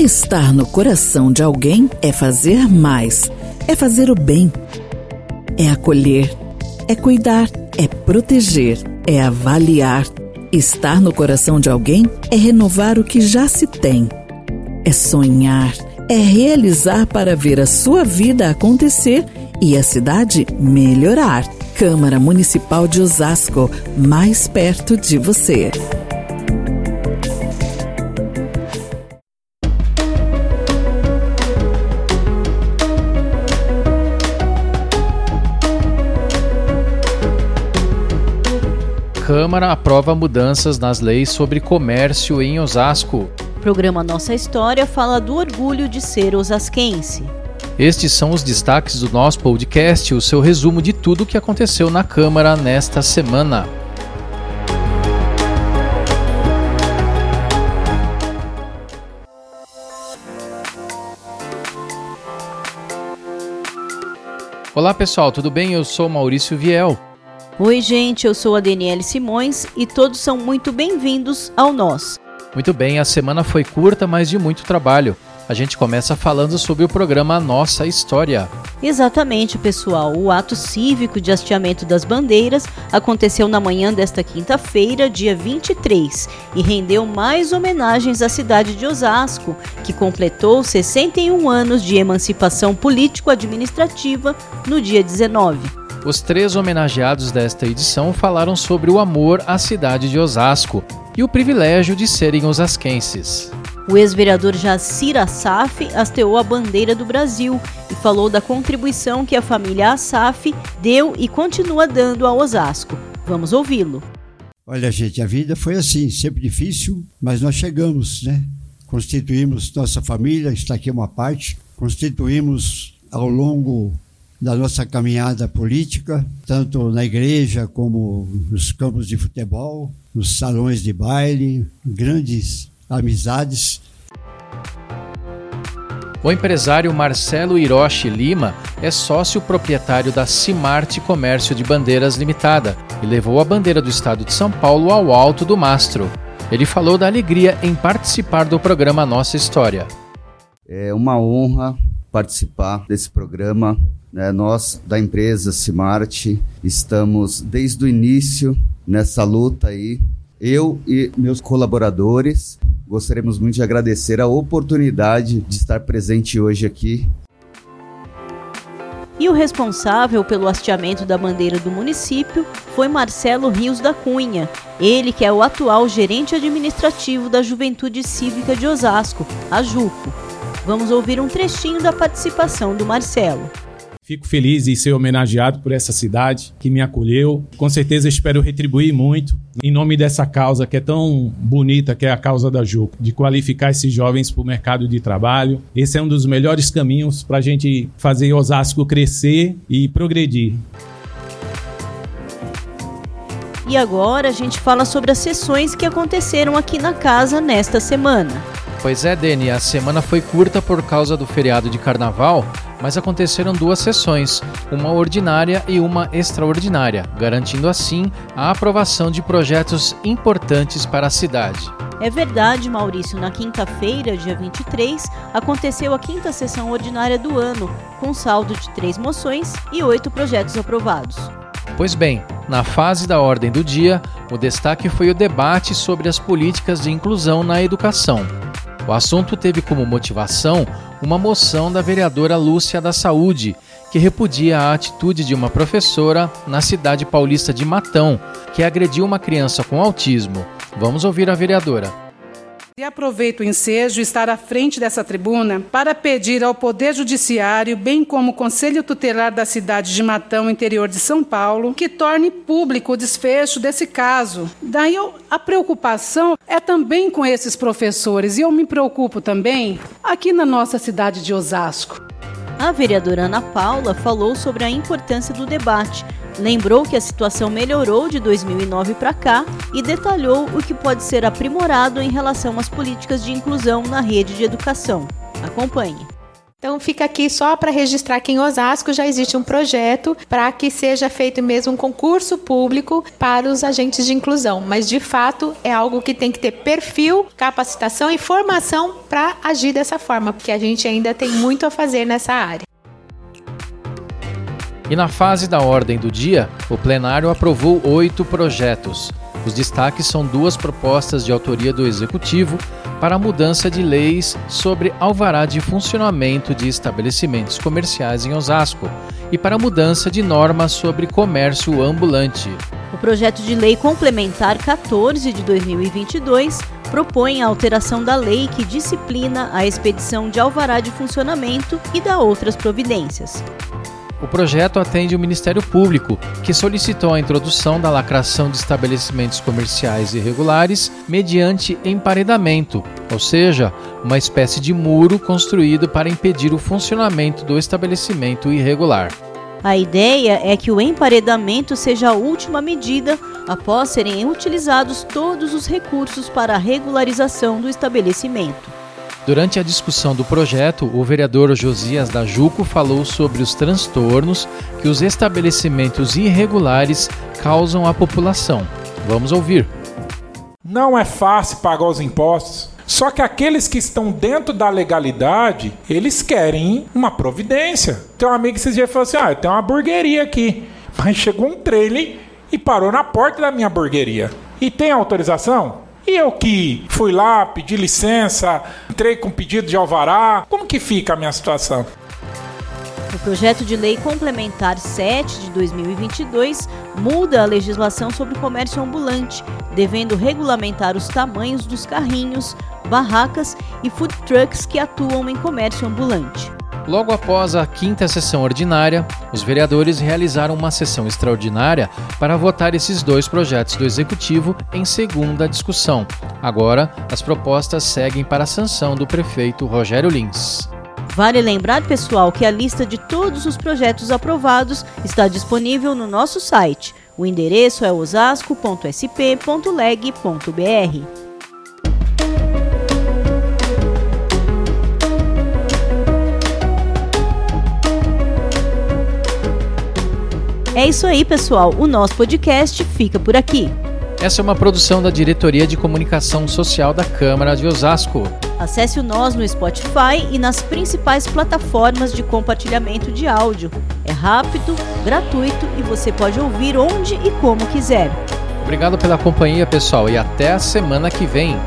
Estar no coração de alguém é fazer mais, é fazer o bem, é acolher, é cuidar, é proteger, é avaliar. Estar no coração de alguém é renovar o que já se tem, é sonhar, é realizar para ver a sua vida acontecer e a cidade melhorar. Câmara Municipal de Osasco, mais perto de você. Câmara aprova mudanças nas leis sobre comércio em Osasco. O programa Nossa História fala do orgulho de ser osasquense. Estes são os destaques do nosso podcast, o seu resumo de tudo o que aconteceu na Câmara nesta semana. Olá pessoal, tudo bem? Eu sou Maurício Viel. Oi, gente, eu sou a Daniele Simões e todos são muito bem-vindos ao Nós. Muito bem, a semana foi curta, mas de muito trabalho. A gente começa falando sobre o programa Nossa História. Exatamente, pessoal. O ato cívico de hasteamento das bandeiras aconteceu na manhã desta quinta-feira, dia 23, e rendeu mais homenagens à cidade de Osasco, que completou 61 anos de emancipação político-administrativa no dia 19. Os três homenageados desta edição falaram sobre o amor à cidade de Osasco e o privilégio de serem osasquenses. O ex-vereador Jacir Assaf hasteou a bandeira do Brasil e falou da contribuição que a família Assaf deu e continua dando ao Osasco. Vamos ouvi-lo. Olha, gente, a vida foi assim, sempre difícil, mas nós chegamos, né? Constituímos nossa família, está aqui uma parte, constituímos ao longo da nossa caminhada política, tanto na igreja como nos campos de futebol, nos salões de baile, grandes amizades. O empresário Marcelo Hiroshi Lima é sócio proprietário da Cimarte Comércio de Bandeiras Limitada e levou a bandeira do estado de São Paulo ao alto do mastro. Ele falou da alegria em participar do programa Nossa História. É uma honra participar desse programa né? Nós, da empresa Cimarte, estamos desde o início nessa luta aí. Eu e meus colaboradores gostaríamos muito de agradecer a oportunidade de estar presente hoje aqui. E o responsável pelo hasteamento da bandeira do município foi Marcelo Rios da Cunha, ele que é o atual gerente administrativo da Juventude Cívica de Osasco, a JUCO. Vamos ouvir um trechinho da participação do Marcelo. Fico feliz em ser homenageado por essa cidade que me acolheu. Com certeza espero retribuir muito em nome dessa causa que é tão bonita, que é a causa da JUC, de qualificar esses jovens para o mercado de trabalho. Esse é um dos melhores caminhos para a gente fazer Osasco crescer e progredir. E agora a gente fala sobre as sessões que aconteceram aqui na casa nesta semana. Pois é, Deni, a semana foi curta por causa do feriado de carnaval, mas aconteceram duas sessões, uma ordinária e uma extraordinária, garantindo assim a aprovação de projetos importantes para a cidade. É verdade, Maurício. Na quinta-feira, dia 23, aconteceu a quinta sessão ordinária do ano, com saldo de três moções e oito projetos aprovados. Pois bem, na fase da ordem do dia, o destaque foi o debate sobre as políticas de inclusão na educação. O assunto teve como motivação uma moção da vereadora Lúcia da Saúde, que repudia a atitude de uma professora na cidade paulista de Matão, que agrediu uma criança com autismo. Vamos ouvir a vereadora. E aproveito o ensejo estar à frente dessa tribuna para pedir ao Poder Judiciário, bem como o Conselho Tutelar da cidade de Matão, interior de São Paulo, que torne público o desfecho desse caso. Daí eu, a preocupação é também com esses professores, e eu me preocupo também aqui na nossa cidade de Osasco. A vereadora Ana Paula falou sobre a importância do debate Lembrou que a situação melhorou de 2009 para cá e detalhou o que pode ser aprimorado em relação às políticas de inclusão na rede de educação. Acompanhe. Então fica aqui só para registrar que em Osasco já existe um projeto para que seja feito mesmo um concurso público para os agentes de inclusão, mas de fato é algo que tem que ter perfil, capacitação e formação para agir dessa forma, porque a gente ainda tem muito a fazer nessa área. E na fase da ordem do dia, o plenário aprovou oito projetos. Os destaques são duas propostas de autoria do Executivo para a mudança de leis sobre alvará de funcionamento de estabelecimentos comerciais em Osasco e para a mudança de normas sobre comércio ambulante. O projeto de lei complementar 14 de 2022 propõe a alteração da lei que disciplina a expedição de alvará de funcionamento e da outras providências. O projeto atende o Ministério Público, que solicitou a introdução da lacração de estabelecimentos comerciais irregulares mediante emparedamento, ou seja, uma espécie de muro construído para impedir o funcionamento do estabelecimento irregular. A ideia é que o emparedamento seja a última medida após serem utilizados todos os recursos para a regularização do estabelecimento. Durante a discussão do projeto, o vereador Josias da Juco falou sobre os transtornos que os estabelecimentos irregulares causam à população. Vamos ouvir. Não é fácil pagar os impostos. Só que aqueles que estão dentro da legalidade, eles querem uma providência. Tem um amigo que esses dias falou assim: ah, tem uma hamburgueria aqui. Mas chegou um trailer e parou na porta da minha hamburgueria. E tem autorização? E eu que fui lá, pedi licença, entrei com pedido de alvará, como que fica a minha situação? O projeto de lei complementar 7 de 2022 muda a legislação sobre comércio ambulante, devendo regulamentar os tamanhos dos carrinhos, barracas e food trucks que atuam em comércio ambulante. Logo após a quinta sessão ordinária, os vereadores realizaram uma sessão extraordinária para votar esses dois projetos do Executivo em segunda discussão. Agora, as propostas seguem para a sanção do prefeito Rogério Lins. Vale lembrar, pessoal, que a lista de todos os projetos aprovados está disponível no nosso site. O endereço é osasco.sp.leg.br. É isso aí, pessoal. O nosso podcast fica por aqui. Essa é uma produção da Diretoria de Comunicação Social da Câmara de Osasco. Acesse o Nós no Spotify e nas principais plataformas de compartilhamento de áudio. É rápido, gratuito e você pode ouvir onde e como quiser. Obrigado pela companhia, pessoal, e até a semana que vem.